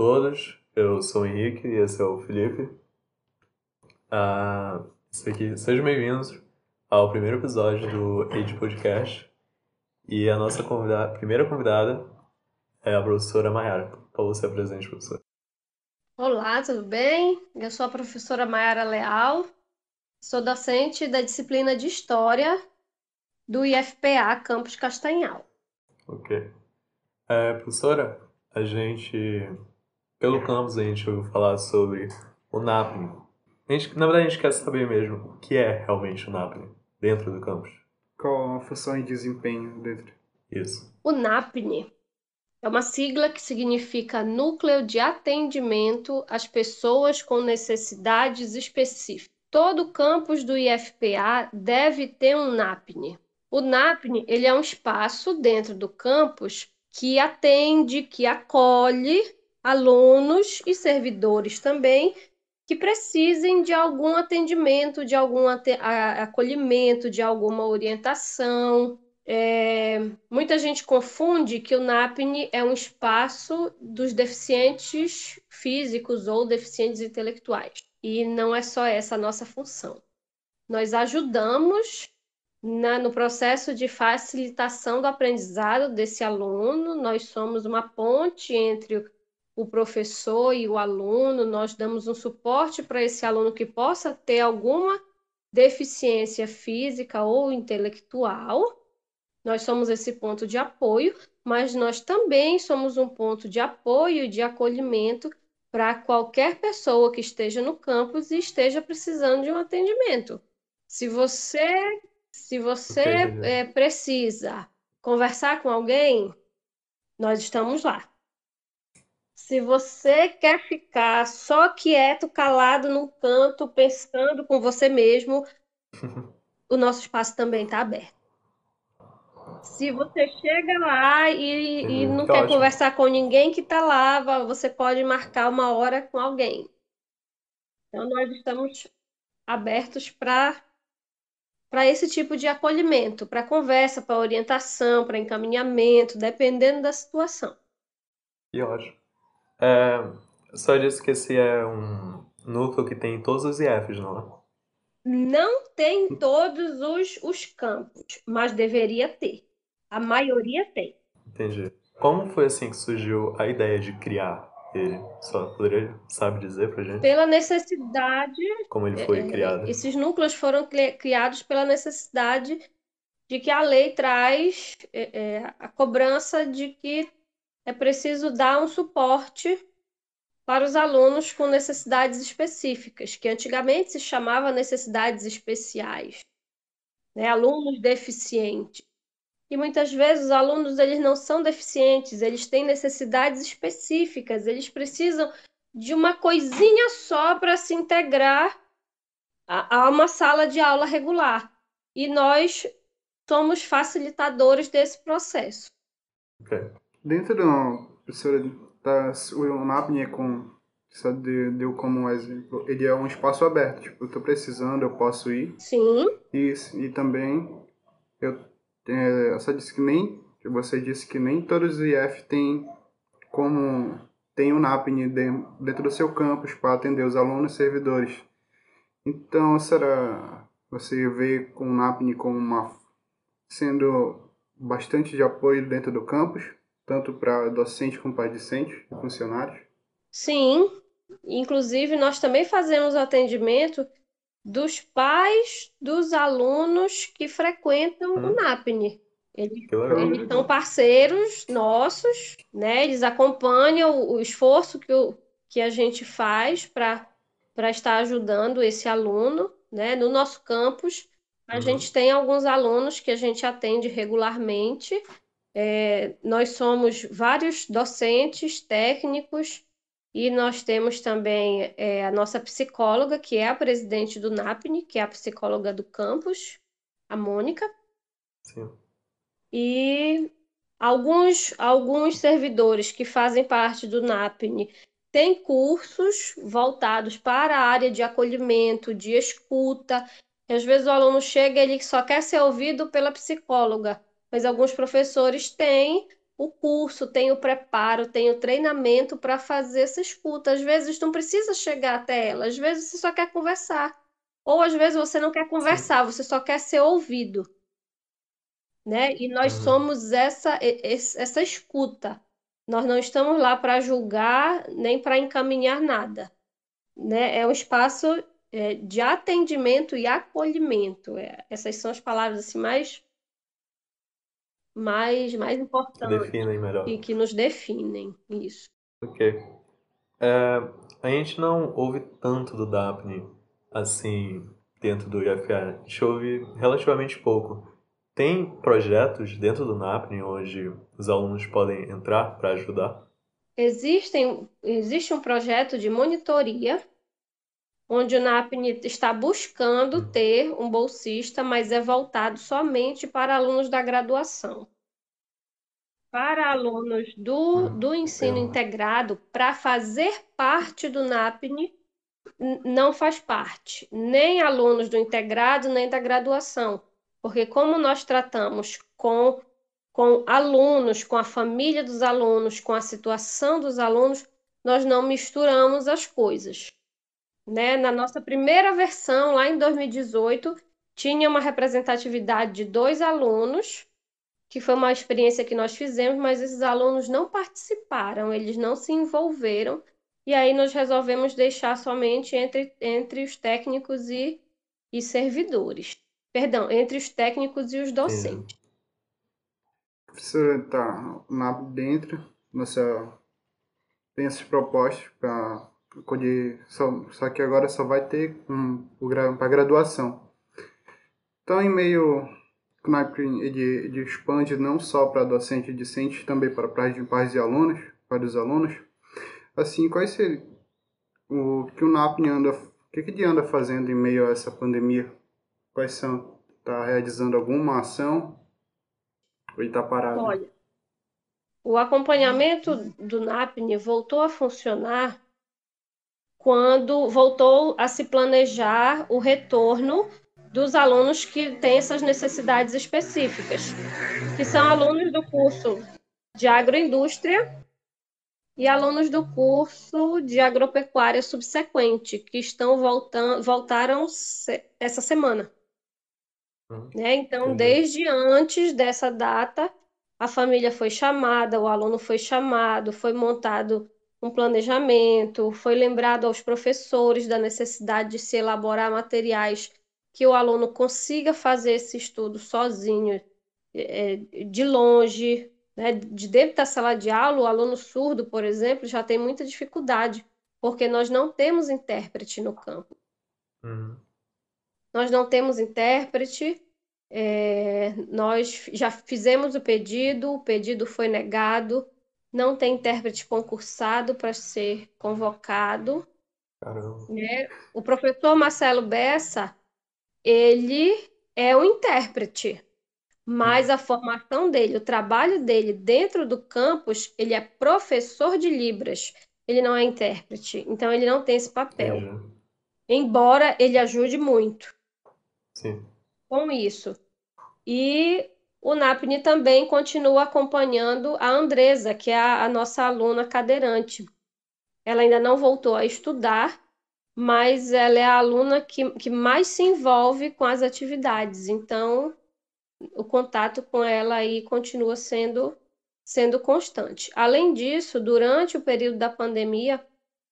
Todos, eu sou o Henrique e esse é o Felipe. Ah, isso aqui, sejam bem-vindos ao primeiro episódio do Age Podcast. E a nossa convidada, primeira convidada é a professora Mayara. Por favor, se apresente, professora. Olá, tudo bem? Eu sou a professora Mayara Leal, sou docente da disciplina de História do IFPA Campus Castanhal. Ok. É, professora, a gente, pelo campus, a gente ouviu falar sobre o. A gente, na verdade, a gente quer saber mesmo o que é realmente o NAPNE dentro do campus. Qual a função e desempenho dentro? Isso. O NAPNE é uma sigla que significa Núcleo de Atendimento às Pessoas com Necessidades Específicas. Todo campus do IFPA deve ter um NAPNE. O NAPNE ele é um espaço dentro do campus que atende, que acolhe alunos e servidores também que precisem de algum atendimento, de algum acolhimento, de alguma orientação. É, muita gente confunde que o NAPNE é um espaço dos deficientes físicos ou deficientes intelectuais. E não é só essa a nossa função. Nós ajudamos na, no processo de facilitação do aprendizado desse aluno, nós somos uma ponte entre o professor e o aluno, nós damos um suporte para esse aluno que possa ter alguma deficiência física ou intelectual. Nós somos esse ponto de apoio, mas nós também somos um ponto de apoio e de acolhimento para qualquer pessoa que esteja no campus e esteja precisando de um atendimento. Se você se você é, precisa conversar com alguém, nós estamos lá. Se você quer ficar só quieto, calado num canto, pensando com você mesmo, o nosso espaço também está aberto. Se você chega lá e, e uhum, não tá quer ótimo. conversar com ninguém que está lá, você pode marcar uma hora com alguém. Então, nós estamos abertos para para esse tipo de acolhimento, para conversa, para orientação, para encaminhamento, dependendo da situação. E ótimo. É, só disse que esse é um núcleo que tem em todos os IFs, não é? Não tem em todos os, os campos, mas deveria ter. A maioria tem. Entendi. Como foi assim que surgiu a ideia de criar ele só poderia, sabe dizer pra gente? Pela necessidade. Como ele foi é, criado? Esses núcleos foram criados pela necessidade de que a lei traz é, é, a cobrança de que é preciso dar um suporte para os alunos com necessidades específicas, que antigamente se chamava necessidades especiais, né? alunos deficientes. E muitas vezes os alunos eles não são deficientes, eles têm necessidades específicas, eles precisam de uma coisinha só para se integrar a, a uma sala de aula regular. E nós somos facilitadores desse processo. Okay. Dentro do professora da o NAPNE é com só deu como um exemplo, ele é um espaço aberto, tipo, eu estou precisando, eu posso ir. Sim. E, e também eu é, só disse que nem você disse que nem todos os IF têm como tem o um NAPNE dentro do seu campus para atender os alunos e servidores. Então, será você vê com o NAPNE como uma sendo bastante de apoio dentro do campus, tanto para docente como para discentes e funcionários? Sim, inclusive nós também fazemos atendimento dos pais dos alunos que frequentam hum. o NAPNE. Eles, eles são parceiros nossos, né? Eles acompanham o, o esforço que, o, que a gente faz para estar ajudando esse aluno, né? No nosso campus, a uhum. gente tem alguns alunos que a gente atende regularmente. É, nós somos vários docentes, técnicos, e nós temos também é, a nossa psicóloga, que é a presidente do NAPNE, que é a psicóloga do campus, a Mônica. Sim. E alguns, alguns servidores que fazem parte do NAPNE têm cursos voltados para a área de acolhimento, de escuta. Às vezes o aluno chega e ele só quer ser ouvido pela psicóloga, mas alguns professores têm o curso, tem o preparo, tem o treinamento para fazer essa escuta. Às vezes não precisa chegar até ela, às vezes você só quer conversar. Ou às vezes você não quer conversar, você só quer ser ouvido. Né? E nós Uhum. somos essa, essa escuta. Nós não estamos lá para julgar nem para encaminhar nada. Né? É um espaço é, de atendimento e acolhimento. É, essas são as palavras assim, mais mais, mais importantes definem melhor. e que nos definem. Isso. Ok. É, a gente não ouve tanto do Daphne assim dentro do IFA. A gente ouve relativamente pouco. Tem projetos dentro do NAPNE onde os alunos podem entrar para ajudar? Existem, existe um projeto de monitoria onde o NAPNE está buscando ter um bolsista, mas é voltado somente para alunos da graduação. Para alunos do, do ensino integrado, para fazer parte do NAPNE, n- não faz parte, nem alunos do integrado, nem da graduação, porque como nós tratamos com, com alunos, com a família dos alunos, com a situação dos alunos, nós não misturamos as coisas né? Na nossa primeira versão, lá em 2018, tinha uma representatividade de dois alunos, que foi uma experiência que nós fizemos, mas esses alunos não participaram, eles não se envolveram, e aí nós resolvemos deixar somente entre, entre os técnicos e, e servidores. Perdão, entre os técnicos e os docentes. Professora, tá lá dentro, nossa tem essas propostas para acolher, só, só que agora só vai ter um, para graduação. Então, em meio, o NAP ele, expande não só para docente e discente, também para pais e alunos, para os alunos. Assim, quais seria o que o NAP anda, o que, que ele anda fazendo em meio a essa pandemia? Quais são? Está realizando alguma ação? Ou está parado? Olha, o acompanhamento do NAPNE voltou a funcionar quando voltou a se planejar o retorno dos alunos que têm essas necessidades específicas, que são alunos do curso de agroindústria e alunos do curso de agropecuária subsequente, que estão voltando, voltaram se- essa semana. Hum, Né? Então, desde antes dessa data, a família foi chamada, o aluno foi chamado, foi montado um planejamento, foi lembrado aos professores da necessidade de se elaborar materiais que o aluno consiga fazer esse estudo sozinho, eh, de longe, né? De dentro da sala de aula, o aluno surdo, por exemplo, já tem muita dificuldade, porque nós não temos intérprete no campo. Uhum. Nós não temos intérprete, é, nós já fizemos o pedido, o pedido foi negado, não tem intérprete concursado para ser convocado. Caramba. O professor Marcelo Bessa, ele é o intérprete, mas a formação dele, o trabalho dele dentro do campus, ele é professor de Libras, ele não é intérprete, então ele não tem esse papel, Entendi. embora ele ajude muito. Sim. com isso. E o NAPNE também continua acompanhando a Andresa, que é a, a nossa aluna cadeirante. Ela ainda não voltou a estudar, mas ela é a aluna que, que mais se envolve com as atividades. Então, o contato com ela aí continua sendo, sendo constante. Além disso, durante o período da pandemia,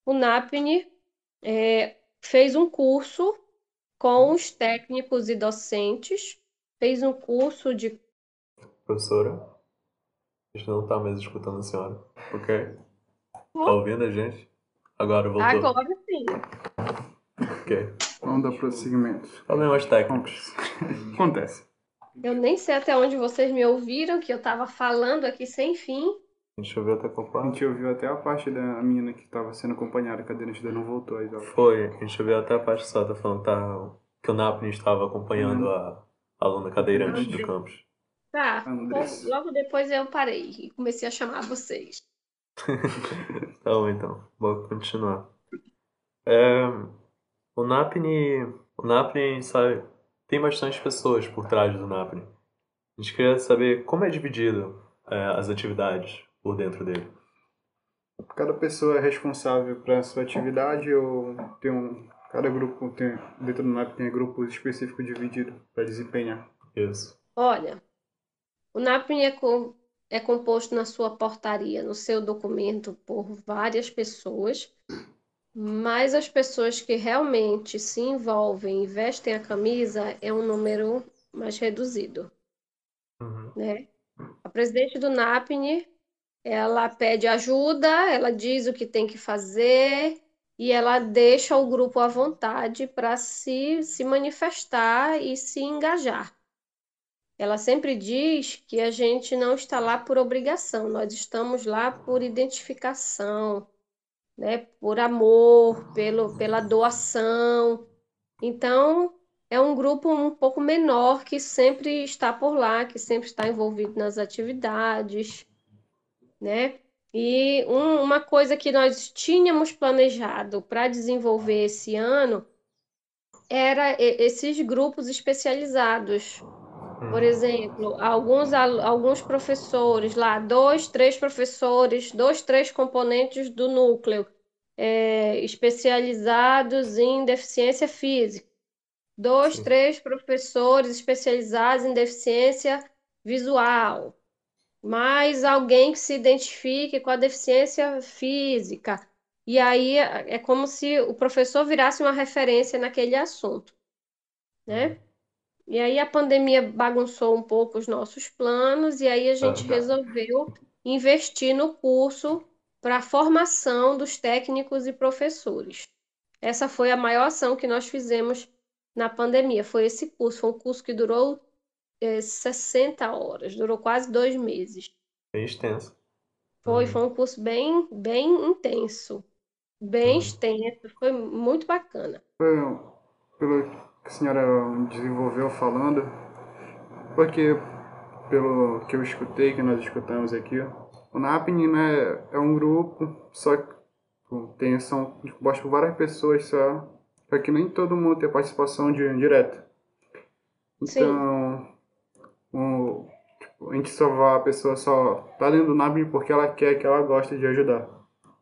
o NAPNE eh, fez um curso com os técnicos e docentes, fez um curso de. Professora? A gente não tá mais escutando a senhora. Ok? Tá ouvindo a gente? Agora voltou. Agora sim. Ok. Vamos dar prosseguimento. Problemas técnicos. Acontece. Eu nem sei até onde vocês me ouviram, que eu estava falando aqui sem fim. Deixa eu ver até A qual gente ouviu até a parte da menina que estava sendo acompanhada, a cadeirante ainda não voltou aí. Foi, a gente ouviu até a parte só, tá falando tá, que o Napni estava acompanhando a aluna cadeirante do campus. Tá, Andressa. logo depois eu parei e comecei a chamar vocês. Tá bom, então. Vou continuar. É, o Napni, o Napni, sabe, tem bastante pessoas por trás do Napni. A gente queria saber como é dividido é, as atividades por dentro dele? Cada pessoa é responsável para a sua atividade ou tem um cada grupo tem dentro do NAP tem grupos específicos divididos para desempenhar? Isso. Olha, o NAPNI é, co é composto na sua portaria, no seu documento, por várias pessoas, mas as pessoas que realmente se envolvem e vestem a camisa é um número mais reduzido. Uhum. Né? A presidente do NAPNI, ela pede ajuda, ela diz o que tem que fazer e ela deixa o grupo à vontade para se, se manifestar e se engajar. Ela sempre diz que a gente não está lá por obrigação, nós estamos lá por identificação, né? por amor, pelo, pela doação. Então, é um grupo um pouco menor que sempre está por lá, que sempre está envolvido nas atividades, né? E um, uma coisa que nós tínhamos planejado para desenvolver esse ano era esses grupos especializados. Por exemplo, alguns, alguns professores lá, dois, três professores, dois, três componentes do núcleo é, especializados em deficiência física, dois, Sim. três professores especializados em deficiência visual, mais alguém que se identifique com a deficiência física. E aí é como se o professor virasse uma referência naquele assunto, né? E aí a pandemia bagunçou um pouco os nossos planos, e aí a gente resolveu investir no curso para a formação dos técnicos e professores. Essa foi a maior ação que nós fizemos na pandemia, foi esse curso. Foi um curso que durou é, 60 horas, durou quase dois meses. Bem extenso. Foi, uhum. foi um curso bem, bem intenso, bem uhum. extenso, foi muito bacana. Foi, pelo que a senhora desenvolveu falando, porque pelo que eu escutei, que nós escutamos aqui, o NAPNI né, é um grupo, só que tem, são compostos por várias pessoas só, só que nem todo mundo tem participação de, direta. Então, o, tipo, a gente só vai, a pessoa só tá dentro do NAPNI porque ela quer, que ela gosta de ajudar.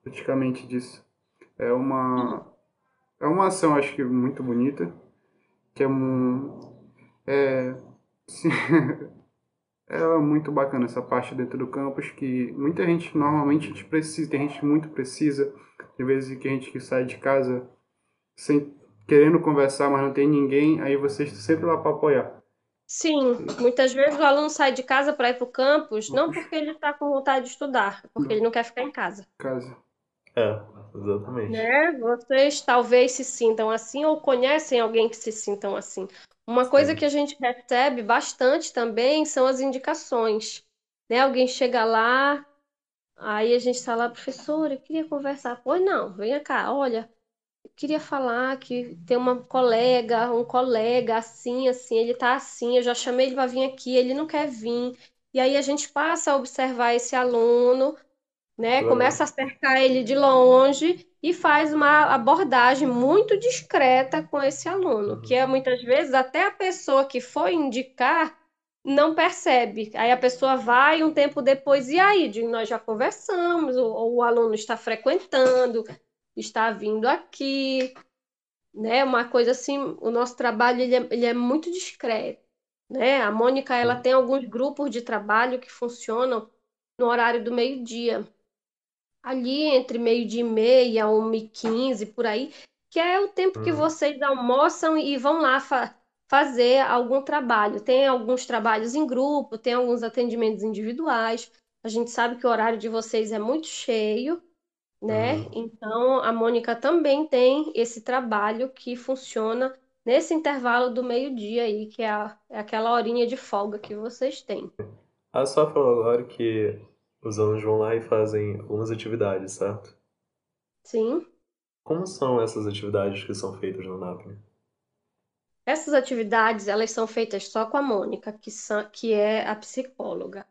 Praticamente disso. É uma, é uma ação, acho que muito bonita que é um. É, sim, é muito bacana essa parte dentro do campus que muita gente normalmente gente precisa, tem gente que muito precisa, tem vezes que a gente que sai de casa sem querendo conversar, mas não tem ninguém, aí vocês estão sempre lá para apoiar. Sim, muitas vezes o aluno sai de casa para ir para o campus, não porque ele está com vontade de estudar, porque ele não quer ficar em casa. Casa. É, exatamente. Né? Vocês talvez se sintam assim ou conhecem alguém que se sintam assim. Uma coisa Sim. que a gente recebe bastante também são as indicações. Né? Alguém chega lá, aí a gente está lá, professora, eu queria conversar. Pois não, venha cá, olha, eu queria falar que tem uma colega, um colega assim, assim, ele tá assim, eu já chamei ele para vir aqui, ele não quer vir. E aí a gente passa a observar esse aluno né? Começa a cercar ele de longe e faz uma abordagem muito discreta com esse aluno, que é muitas vezes até a pessoa que foi indicar não percebe. Aí a pessoa vai um tempo depois, e aí, nós já conversamos, ou, o aluno está frequentando, está vindo aqui, né? Uma coisa assim, o nosso trabalho ele é, ele é muito discreto, né? A Mônica ela tem alguns grupos de trabalho que funcionam no horário do meio-dia ali entre meio-dia e meia, uma e quinze, por aí, que é o tempo que hum. vocês almoçam e vão lá fa fazer algum trabalho. Tem alguns trabalhos em grupo, tem alguns atendimentos individuais. A gente sabe que o horário de vocês é muito cheio, né? Uhum. Então, a Mônica também tem esse trabalho que funciona nesse intervalo do meio-dia aí, que é, a, é aquela horinha de folga que vocês têm. A só falou agora que os alunos vão lá e fazem algumas atividades, certo? Sim. Como são essas atividades que são feitas no NAPNE? Essas atividades, elas são feitas só com a Mônica, que, são, que é a psicóloga.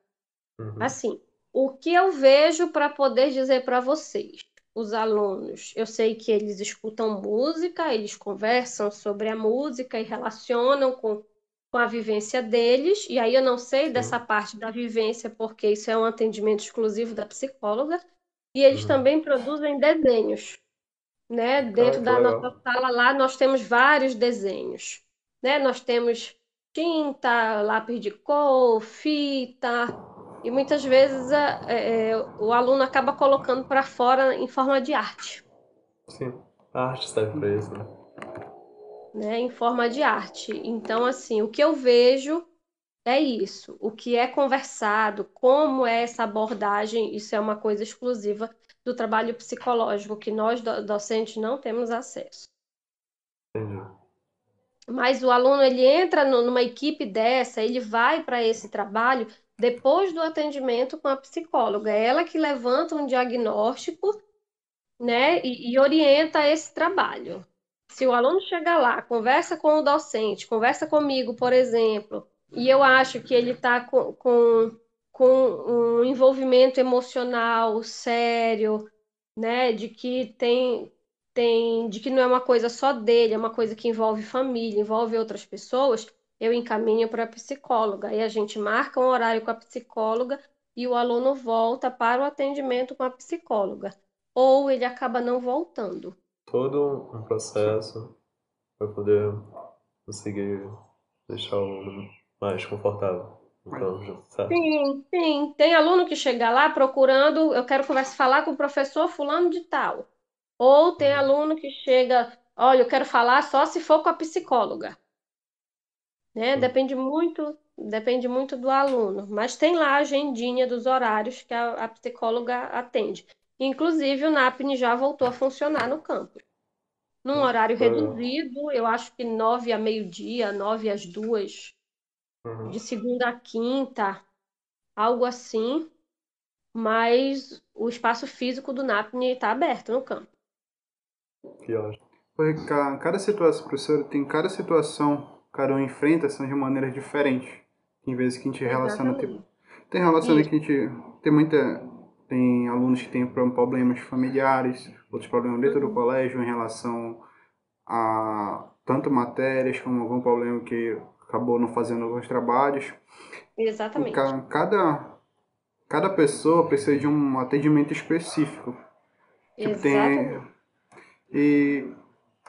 Uhum. Assim, o que eu vejo para poder dizer para vocês? Os alunos, eu sei que eles escutam música, eles conversam sobre a música e relacionam com com a vivência deles, e aí eu não sei dessa parte da vivência, porque isso é um atendimento exclusivo da psicóloga, e eles Uhum. também produzem desenhos, né? Dentro que da legal. nossa sala lá, nós temos vários desenhos, né? Nós temos tinta, lápis de cor, fita, e muitas vezes é, é, o aluno acaba colocando para fora em forma de arte. Sim, a arte serve isso, né? Né, em forma de arte. Então, assim, o que eu vejo é isso. O que é conversado, como é essa abordagem, isso é uma coisa exclusiva do trabalho psicológico que nós do- docentes não temos acesso. Entendi. Mas o aluno ele entra numa equipe dessa, ele vai para esse trabalho depois do atendimento com a psicóloga. É ela que levanta um diagnóstico, né, e, e orienta esse trabalho. Se o aluno chega lá, conversa com o docente, conversa comigo, por exemplo, e eu acho que ele está com, com, com um envolvimento emocional sério, né, de que tem, tem, de que não é uma coisa só dele, é uma coisa que envolve família, envolve outras pessoas, eu encaminho para a psicóloga. Aí a gente marca um horário com a psicóloga e o aluno volta para o atendimento com a psicóloga. Ou ele acaba não voltando. Todo um processo para poder conseguir deixar o aluno mais confortável. Então, certo? Sim, sim. Tem aluno que chega lá procurando, eu quero conversar, falar com o professor fulano de tal. Ou tem aluno que chega, olha, eu quero falar só se for com a psicóloga. Né? Depende muito, depende muito do aluno. Mas tem lá a agendinha dos horários que a, a psicóloga atende. Inclusive, o NAPNE já voltou a funcionar no campus. Num horário Legal. reduzido, eu acho que nove a meio-dia, nove às duas, Uhum. de segunda a quinta, algo assim. Mas o espaço físico do NAPNE está aberto no campo. Que ótimo. Porque ca- cada situação, professor, tem cada situação, cada um enfrenta são de maneiras diferentes. Em vezes que a gente relaciona, tipo, Exatamente. tem relação que a gente tem muita tem alunos que têm pro- problemas familiares, outros problemas dentro do Uhum. colégio em relação a tanto matérias como algum problema que acabou não fazendo alguns trabalhos. Exatamente. ca- cada cada pessoa precisa de um atendimento específico. Tipo, tem Exatamente. e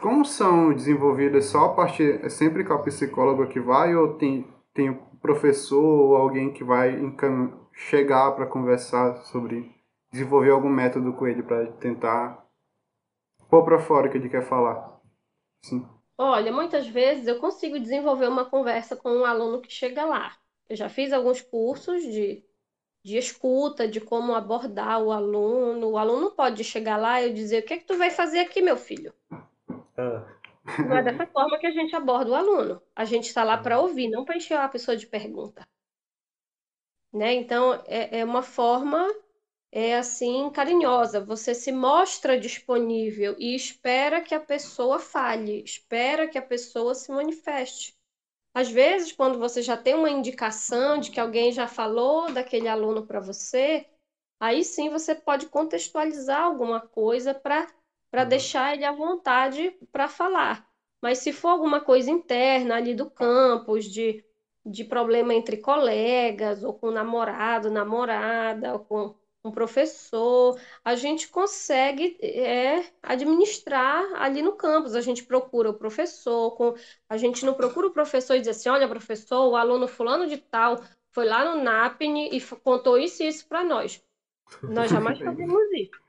como são desenvolvidas só a parte é sempre com a psicóloga que vai ou tem tem o professor ou alguém que vai encam- chegar para conversar sobre desenvolver algum método com ele para tentar pôr para fora o que ele quer falar. Sim. Olha, muitas vezes eu consigo desenvolver uma conversa com um aluno que chega lá. Eu já fiz alguns cursos de, de escuta, de como abordar o aluno. O aluno pode chegar lá e eu dizer: O que é que tu vai fazer aqui, meu filho? É, Não é dessa forma que a gente aborda o aluno. A gente está lá para ouvir, não para encher a pessoa de pergunta. Né? Então, é, é uma forma é assim carinhosa. Você se mostra disponível e espera que a pessoa fale, espera que a pessoa se manifeste. Às vezes, quando você já tem uma indicação de que alguém já falou daquele aluno para você, aí sim você pode contextualizar alguma coisa para para deixar ele à vontade para falar. Mas se for alguma coisa interna ali do campus, de, de problema entre colegas, ou com namorado, namorada, ou com um professor, a gente consegue é, administrar ali no campus. A gente procura o professor, com, a gente não procura o professor e diz assim: olha, professor, o aluno fulano de tal foi lá no NAPNE e contou isso e isso para nós. Nós jamais fazemos isso.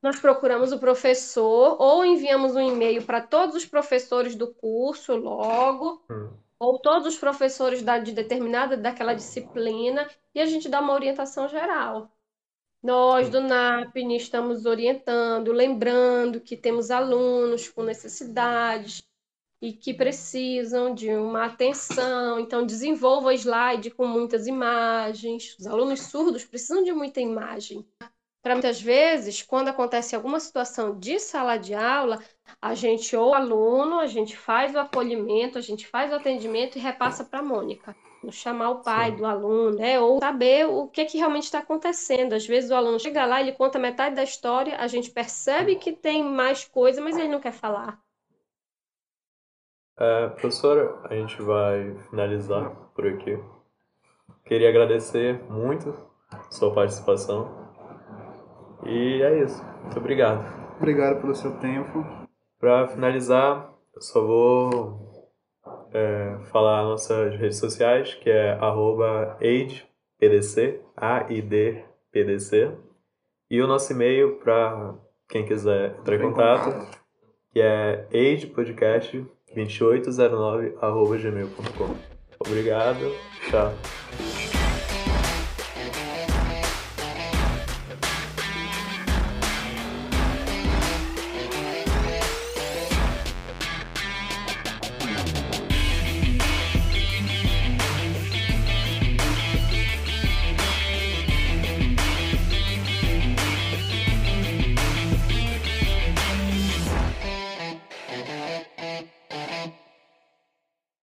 Nós procuramos o professor ou enviamos um e-mail para todos os professores do curso logo, hum, ou todos os professores da, de determinada daquela disciplina, e a gente dá uma orientação geral. Nós do NAPNE estamos orientando, lembrando que temos alunos com necessidades e que precisam de uma atenção, então desenvolva slide com muitas imagens. Os alunos surdos precisam de muita imagem. Para muitas vezes, quando acontece alguma situação de sala de aula, a gente ou o aluno, a gente faz o acolhimento, a gente faz o atendimento e repassa para a Mônica. Chamar o pai Sim. do aluno, né? Ou saber o que, que realmente está acontecendo. Às vezes o aluno chega lá, ele conta metade da história, a gente percebe que tem mais coisa, mas ele não quer falar. É, professora, a gente vai finalizar por aqui. Queria agradecer muito sua participação. E é isso. Muito obrigado. Obrigado pelo seu tempo. Para finalizar, eu só vou é, falar nossas redes sociais, que é arroba aidpdc, A-I-D-P-D-C, e o nosso e-mail para quem quiser entrar em contato, que é aidpodcast2809 arroba gmail.com. Obrigado, tchau.